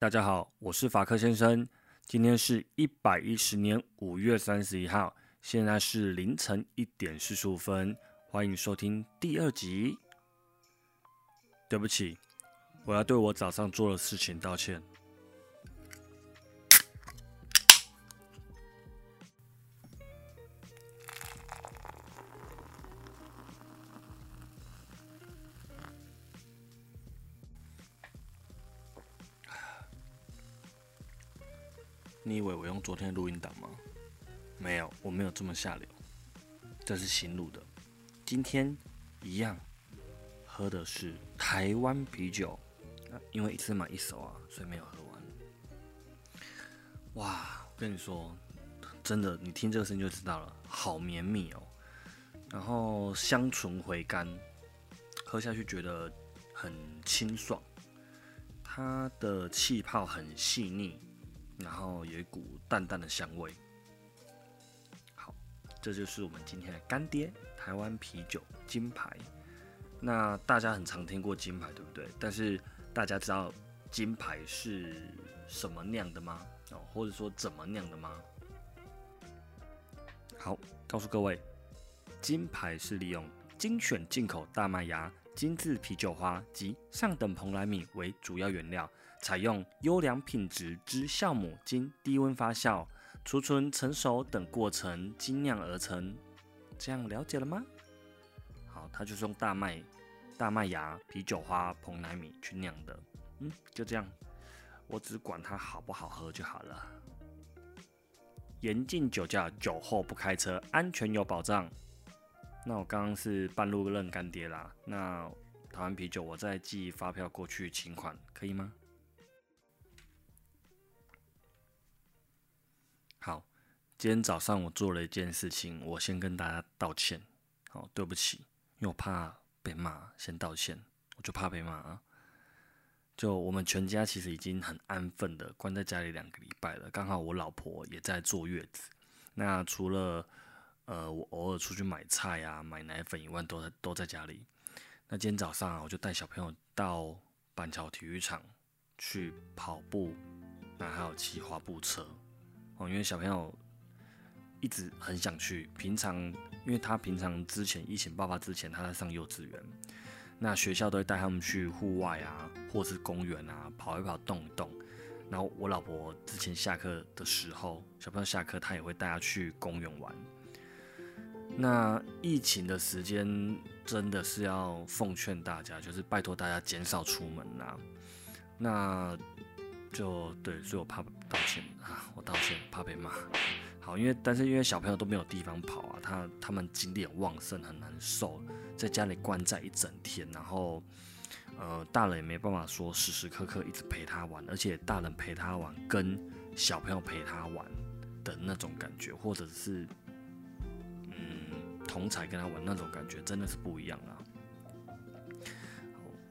大家好，我是法克先生。今天是一百一十年五月三十一号，现在是凌晨一点四十五分。欢迎收听第二集。对不起，我要对我早上做的事情道歉。你以为我用昨天的录音档吗？没有，我没有这么下流。这是新录的。今天一样喝的是台湾啤酒，因为一次买一手啊，所以没有喝完。哇，我跟你说，真的，你听这个声音就知道了，好绵密哦。然后香醇回甘，喝下去觉得很清爽。它的气泡很细腻。然后有一股淡淡的香味。好，这就是我们今天的干爹——台湾啤酒金牌。那大家很常听过金牌，对不对？但是大家知道金牌是什么酿的吗？哦，或者说怎么酿的吗？好，告诉各位，金牌是利用精选进口大麦芽、精致啤酒花及上等蓬莱米为主要原料。采用优良品质之酵母，经低温发酵、储存、成熟等过程精酿而成。这样了解了吗？好，它就是用大麦、大麦芽、啤酒花、蓬莱米去酿的。嗯，就这样，我只管它好不好喝就好了。严禁酒驾，酒后不开车，安全有保障。那我刚刚是半路认干爹啦。那台湾啤酒，我再寄发票过去请款，可以吗？今天早上我做了一件事情，我先跟大家道歉。好，对不起，因为我怕被骂，先道歉，我就怕被骂啊。就我们全家其实已经很安分的关在家里两个礼拜了，刚好我老婆也在坐月子。那除了呃我偶尔出去买菜啊、买奶粉以外，都在都在家里。那今天早上啊，我就带小朋友到板桥体育场去跑步，那还有骑滑步车。哦，因为小朋友一直很想去。平常，因为他平常之前疫情爆发之前，他在上幼稚园，那学校都会带他们去户外啊，或是公园啊，跑一跑，动一动。然后我老婆之前下课的时候，小朋友下课，她也会带他去公园玩。那疫情的时间真的是要奉劝大家，就是拜托大家减少出门呐。那就对，所以我怕道歉啊，我道歉，怕被骂。好，因为但是因为小朋友都没有地方跑啊，他他们精力很旺盛，很难受，在家里关在一整天，然后呃，大人也没办法说时时刻刻一直陪他玩，而且大人陪他玩跟小朋友陪他玩的那种感觉，或者是嗯同才跟他玩那种感觉，真的是不一样啊。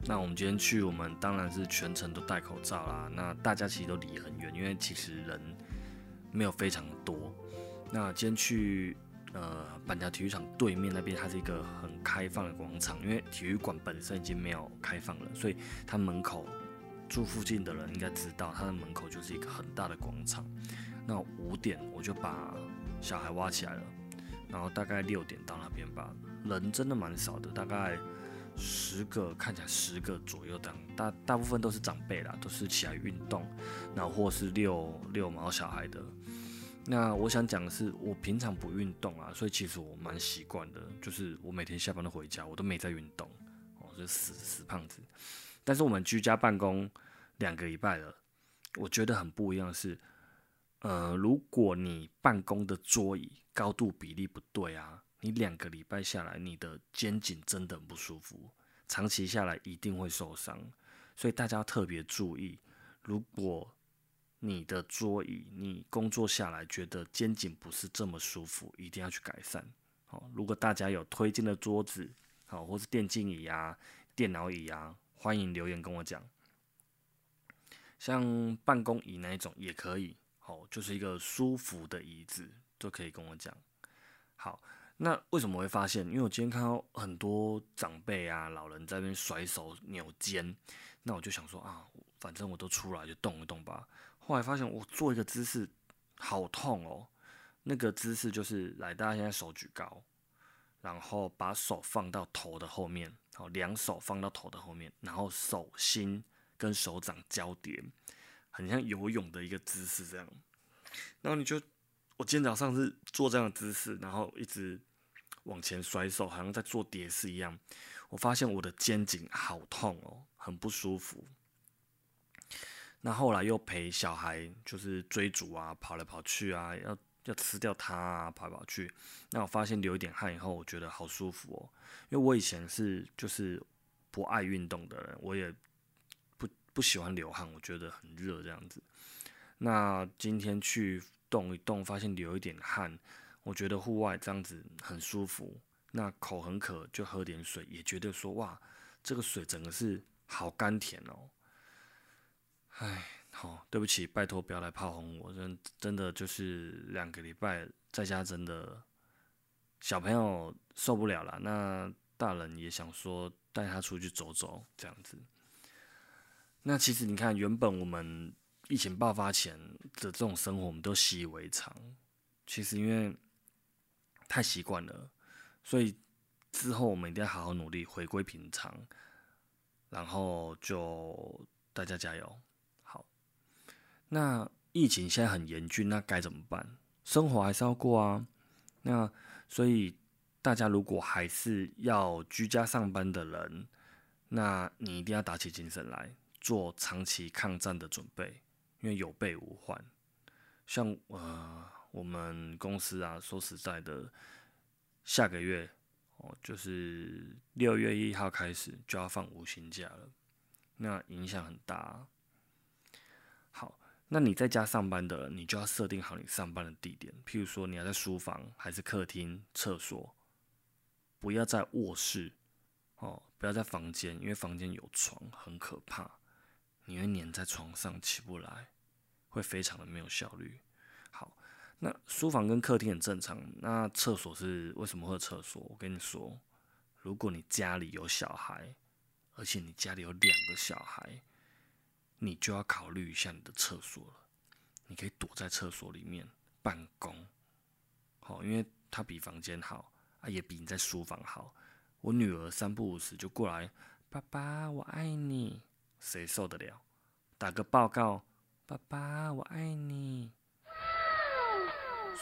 那我们今天去，我们当然是全程都戴口罩啦。那大家其实都离很远，因为其实人没有非常多。那今天去呃板桥体育场对面那边，它是一个很开放的广场，因为体育馆本身已经没有开放了，所以它门口住附近的人应该知道，它的门口就是一个很大的广场。那五点我就把小孩挖起来了，然后大概六点到那边吧，人真的蛮少的，大概。十个看起来十个左右的，大大部分都是长辈啦，都是起来运动，然后或是遛遛毛小孩的。那我想讲的是，我平常不运动啊，所以其实我蛮习惯的，就是我每天下班都回家，我都没在运动，我是死死胖子。但是我们居家办公两个礼拜了，我觉得很不一样是，呃，如果你办公的桌椅高度比例不对啊。你两个礼拜下来，你的肩颈真的很不舒服，长期下来一定会受伤，所以大家要特别注意。如果你的桌椅，你工作下来觉得肩颈不是这么舒服，一定要去改善。好，如果大家有推荐的桌子，好，或是电竞椅啊、电脑椅啊，欢迎留言跟我讲。像办公椅那一种也可以，好，就是一个舒服的椅子，都可以跟我讲。好。那为什么会发现？因为我今天看到很多长辈啊、老人在那边甩手扭肩，那我就想说啊，反正我都出来就动一动吧。后来发现我做一个姿势好痛哦，那个姿势就是来，大家现在手举高，然后把手放到头的后面，好，两手放到头的后面，然后手心跟手掌交叠，很像游泳的一个姿势这样。然后你就，我今天早上是做这样的姿势，然后一直往前甩手，好像在做蝶式一样。我发现我的肩颈好痛哦，很不舒服。那后来又陪小孩，就是追逐啊，跑来跑去啊，要要吃掉它啊，跑来跑去。那我发现流一点汗以后，我觉得好舒服哦。因为我以前是就是不爱运动的人，我也不不喜欢流汗，我觉得很热这样子。那今天去动一动，发现流一点汗，我觉得户外这样子很舒服。那口很渴，就喝点水，也觉得说哇，这个水整个是好甘甜哦。唉，好，对不起，拜托不要来炮轰我，真真的就是两个礼拜在家，真的小朋友受不了了。那大人也想说带他出去走走这样子。那其实你看，原本我们疫情爆发前的这种生活，我们都习以为常。其实因为太习惯了，所以之后我们一定要好好努力，回归平常。然后就大家加油。好那疫情现在很严峻，那该怎么办？生活还是要过啊。那所以大家如果还是要居家上班的人，那你一定要打起精神来，做长期抗战的准备，因为有备无患。像呃我们公司啊，说实在的，下个月哦，就是六月一号开始就要放五薪假了，那影响很大。好那你在家上班的，你就要设定好你上班的地点。譬如说，你要在书房还是客厅、厕所，不要在卧室哦，不要在房间，因为房间有床，很可怕，你会黏在床上起不来，会非常的没有效率。好，那书房跟客厅很正常，那厕所是为什么会有厕所？我跟你说，如果你家里有小孩，而且你家里有两个小孩。你就要考虑一下你的厕所了。你可以躲在厕所里面办公，好，因为它比房间好啊，也比你在书房好。我女儿三不五时就过来，爸爸我爱你，谁受得了？打个报告，爸爸我爱你，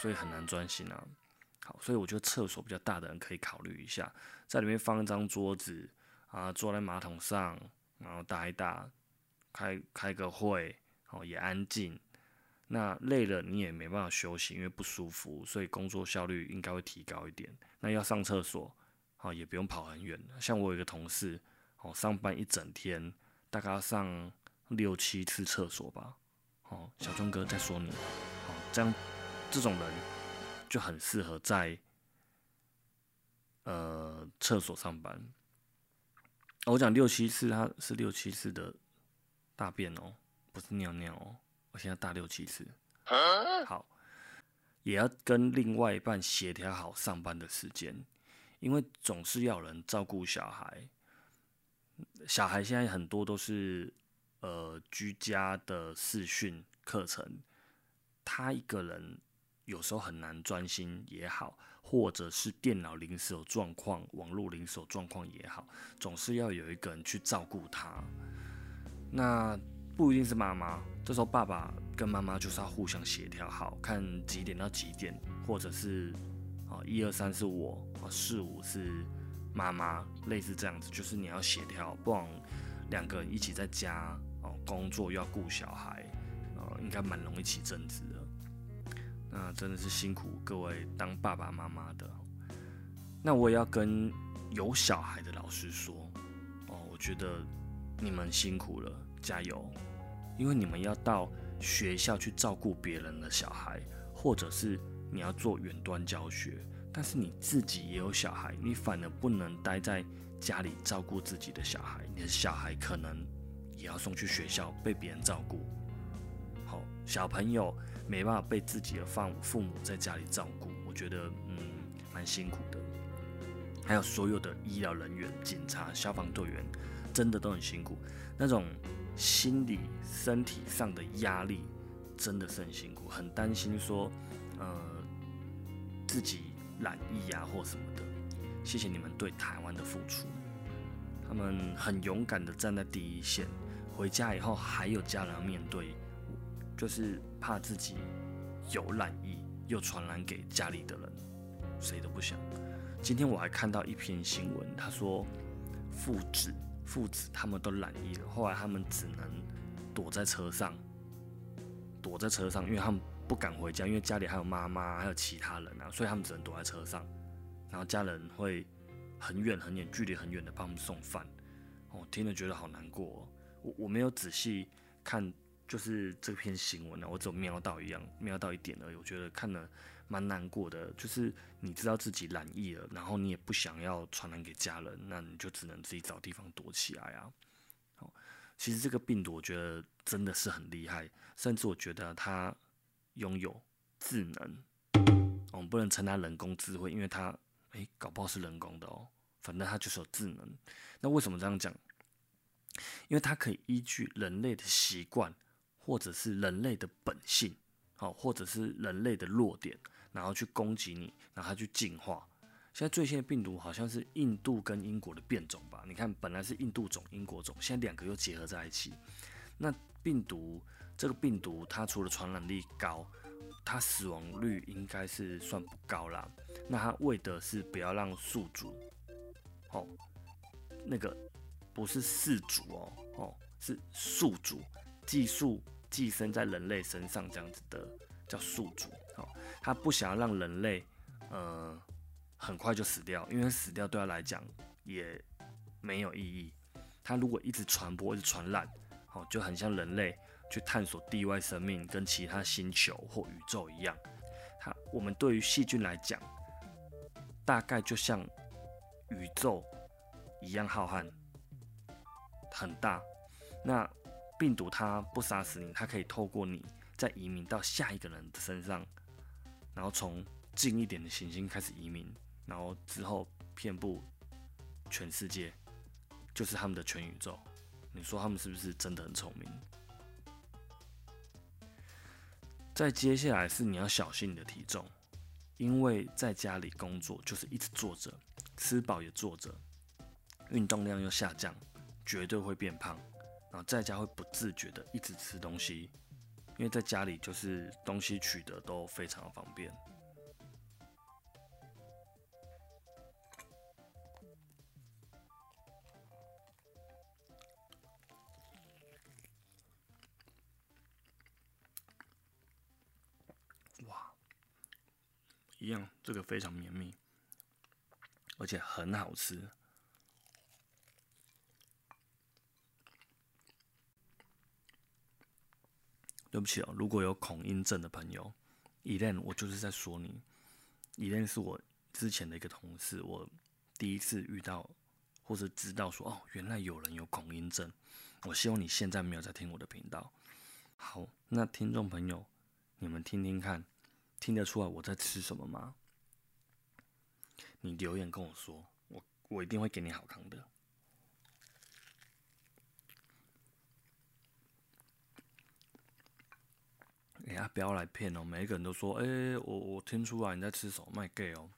所以很难专心啊。好，所以我觉得厕所比较大的人可以考虑一下，在里面放一张桌子啊，坐在马桶上，然后打一打。开开个会，哦，也安静。那累了你也没办法休息，因为不舒服，所以工作效率应该会提高一点。那要上厕所，哦，也不用跑很远。像我有一个同事，哦，上班一整天，大概要上六七次厕所吧。哦，小钟哥在说你，哦，这样这种人就很适合在呃厕所上班。我讲六七次，他是六七次的。大便哦，不是尿尿哦，我现在大六七次。好，也要跟另外一半协调好上班的时间，因为总是要人照顾小孩。小孩现在很多都是呃居家的视讯课程，他一个人有时候很难专心也好，或者是电脑临时有状况、网络临时有状况也好，总是要有一个人去照顾他。那不一定是妈妈，这时候爸爸跟妈妈就是要互相协调好，看几点到几点，或者是啊一二三是我啊四五是妈妈，类似这样子，就是你要协调，不然两个人一起在家哦工作又要顾小孩，呃应该蛮容易起争执的。那真的是辛苦各位当爸爸妈妈的。那我也要跟有小孩的老师说哦，我觉得。你们辛苦了，加油！因为你们要到学校去照顾别人的小孩，或者是你要做远端教学，但是你自己也有小孩，你反而不能待在家里照顾自己的小孩，你的小孩可能也要送去学校被别人照顾。好，小朋友没办法被自己的父父母在家里照顾，我觉得嗯蛮辛苦的。还有所有的医疗人员、警察、消防队员。真的都很辛苦，那种心理、身体上的压力真的是很辛苦，很担心说，呃，自己染疫啊或什么的。谢谢你们对台湾的付出，他们很勇敢的站在第一线，回家以后还有家人要面对，就是怕自己有染疫又传染给家里的人，谁都不想。今天我还看到一篇新闻，他说父子父子他们都染疫了，后来他们只能躲在车上，躲在车上，因为他们不敢回家，因为家里还有妈妈还有其他人啊，所以他们只能躲在车上，然后家人会很远很远，距离很远的帮他们送饭。我听了觉得好难过，我我没有仔细看，就是这篇新闻呢，我只有瞄到一样，瞄到一点而已，我觉得看了。蛮难过的，就是你知道自己染疫了，然后你也不想要传染给家人，那你就只能自己找地方躲起来啊。好，其实这个病毒我觉得真的是很厉害，甚至我觉得它拥有智能。我们不能称它人工智慧，因为它诶搞不好是人工的哦。反正它就是有智能。那为什么这样讲？因为它可以依据人类的习惯，或者是人类的本性，好，或者是人类的弱点。然后去攻击你，然后去进化。现在最新的病毒好像是印度跟英国的变种吧？你看，本来是印度种、英国种，现在两个又结合在一起。那病毒这个病毒，它除了传染力高，它死亡率应该是算不高啦。那它为的是不要让宿主，哦，那个不是四主哦，哦，是宿主寄宿寄生在人类身上这样子的。叫宿主，好，他不想要让人类，呃，很快就死掉，因为死掉对他来讲也没有意义。他如果一直传播、一直传染，好，就很像人类去探索地外生命跟其他星球或宇宙一样。他，我们对于细菌来讲，大概就像宇宙一样浩瀚，很大。那病毒它不杀死你，它可以透过你。再移民到下一个人的身上，然后从近一点的行星开始移民，然后之后遍布全世界，就是他们的全宇宙。你说他们是不是真的很聪明？再接下来是你要小心你的体重，因为在家里工作就是一直坐着，吃饱也坐着，运动量又下降，绝对会变胖。然后在家会不自觉的一直吃东西。因为在家里就是东西取得都非常的方便。哇，一样，这个非常绵密，而且很好吃。对不起哦，如果有恐音症的朋友，Elen，我就是在说你。Elen 是我之前的一个同事，我第一次遇到或是知道说，哦，原来有人有恐音症。我希望你现在没有在听我的频道。好，那听众朋友，你们听听看，听得出来我在吃什么吗？你留言跟我说，我我一定会给你好康的。哎呀，不要来骗哦！每一个人都说：“哎，我我听出来你在吃什么，卖 gay 哦。”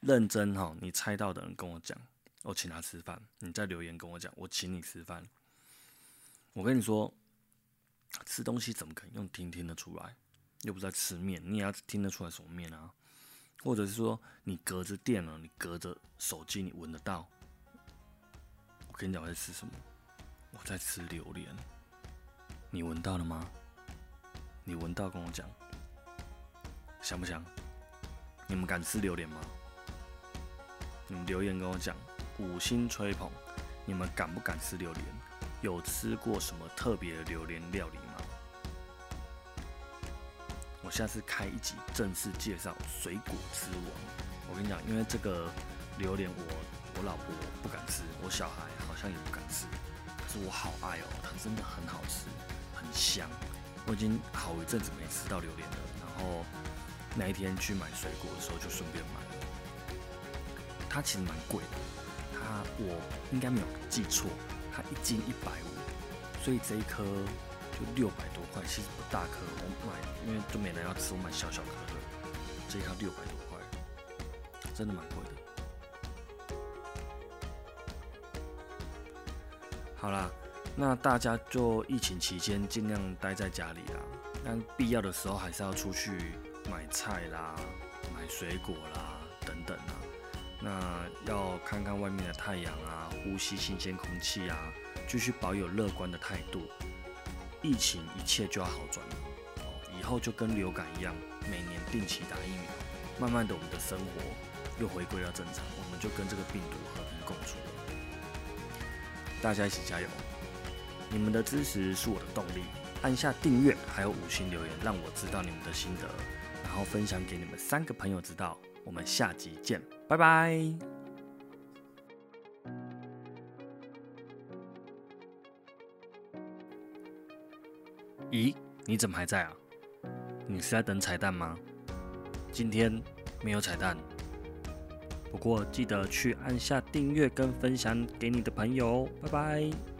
认真哈，你猜到的人跟我讲，我请他吃饭。你在留言跟我讲，我请你吃饭。我跟你说，吃东西怎么可能用听听得出来？又不是在吃面，你也要听得出来什么面啊？或者是说，你隔着电脑，你隔着手机，你闻得到？我跟你讲，我在吃什么？我在吃榴莲。你闻到了吗？你闻到跟我讲，香不香？你们敢吃榴莲吗？你们留言跟我讲，五星吹捧。你们敢不敢吃榴莲？有吃过什么特别的榴莲料理吗？我下次开一集正式介绍水果之王。我跟你讲，因为这个榴莲，我我老婆不敢吃，我小孩好像也不敢吃，可是我好爱哦，它真的很好吃。很香，我已经好一阵子没吃到榴莲了。然后那一天去买水果的时候，就顺便买了。它其实蛮贵的，它我应该没有记错，它一斤一百五，所以这一颗就六百多块，其实不大颗。我买，因为就没人要吃，我买小小颗的，这一颗六百多块，真的蛮贵的。好啦，那大家就疫情期间尽量待在家里啦，但必要的时候还是要出去买菜啦、买水果啦等等啊。那要看看外面的太阳啊，呼吸新鲜空气啊，继续保有乐观的态度。疫情一切就要好转了，以后就跟流感一样，每年定期打疫苗，慢慢的我们的生活又回归到正常，我们就跟这个病毒和平共处。大家一起加油！你们的支持是我的动力，按下订阅还有五星留言，让我知道你们的心得，然后分享给你们三个朋友知道。我们下集见，拜拜。咦，你怎么还在啊？你是在等彩蛋吗？今天没有彩蛋，不过记得去按下订阅跟分享给你的朋友，拜拜。